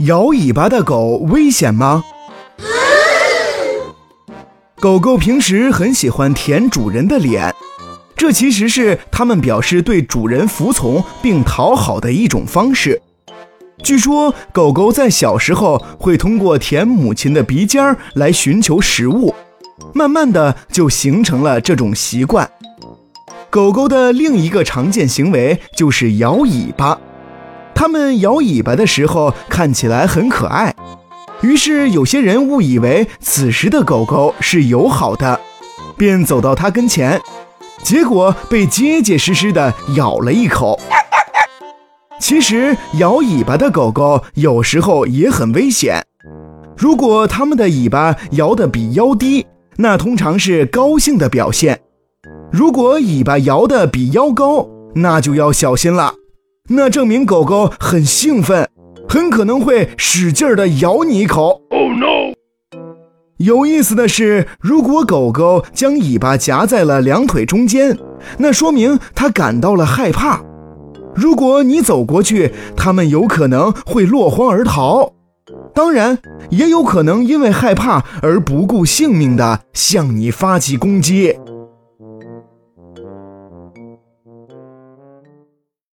摇尾巴的狗危险吗？狗狗平时很喜欢舔主人的脸，这其实是它们表示对主人服从并讨好的一种方式。据说，狗狗在小时候会通过舔母亲的鼻尖儿来寻求食物，慢慢的就形成了这种习惯。狗狗的另一个常见行为就是摇尾巴。它们摇尾巴的时候看起来很可爱，于是有些人误以为此时的狗狗是友好的，便走到它跟前，结果被结结实实的咬了一口。其实摇尾巴的狗狗有时候也很危险，如果它们的尾巴摇得比腰低，那通常是高兴的表现；如果尾巴摇得比腰高，那就要小心了。那证明狗狗很兴奋，很可能会使劲的咬你一口。Oh no！有意思的是，如果狗狗将尾巴夹在了两腿中间，那说明它感到了害怕。如果你走过去，它们有可能会落荒而逃，当然也有可能因为害怕而不顾性命的向你发起攻击。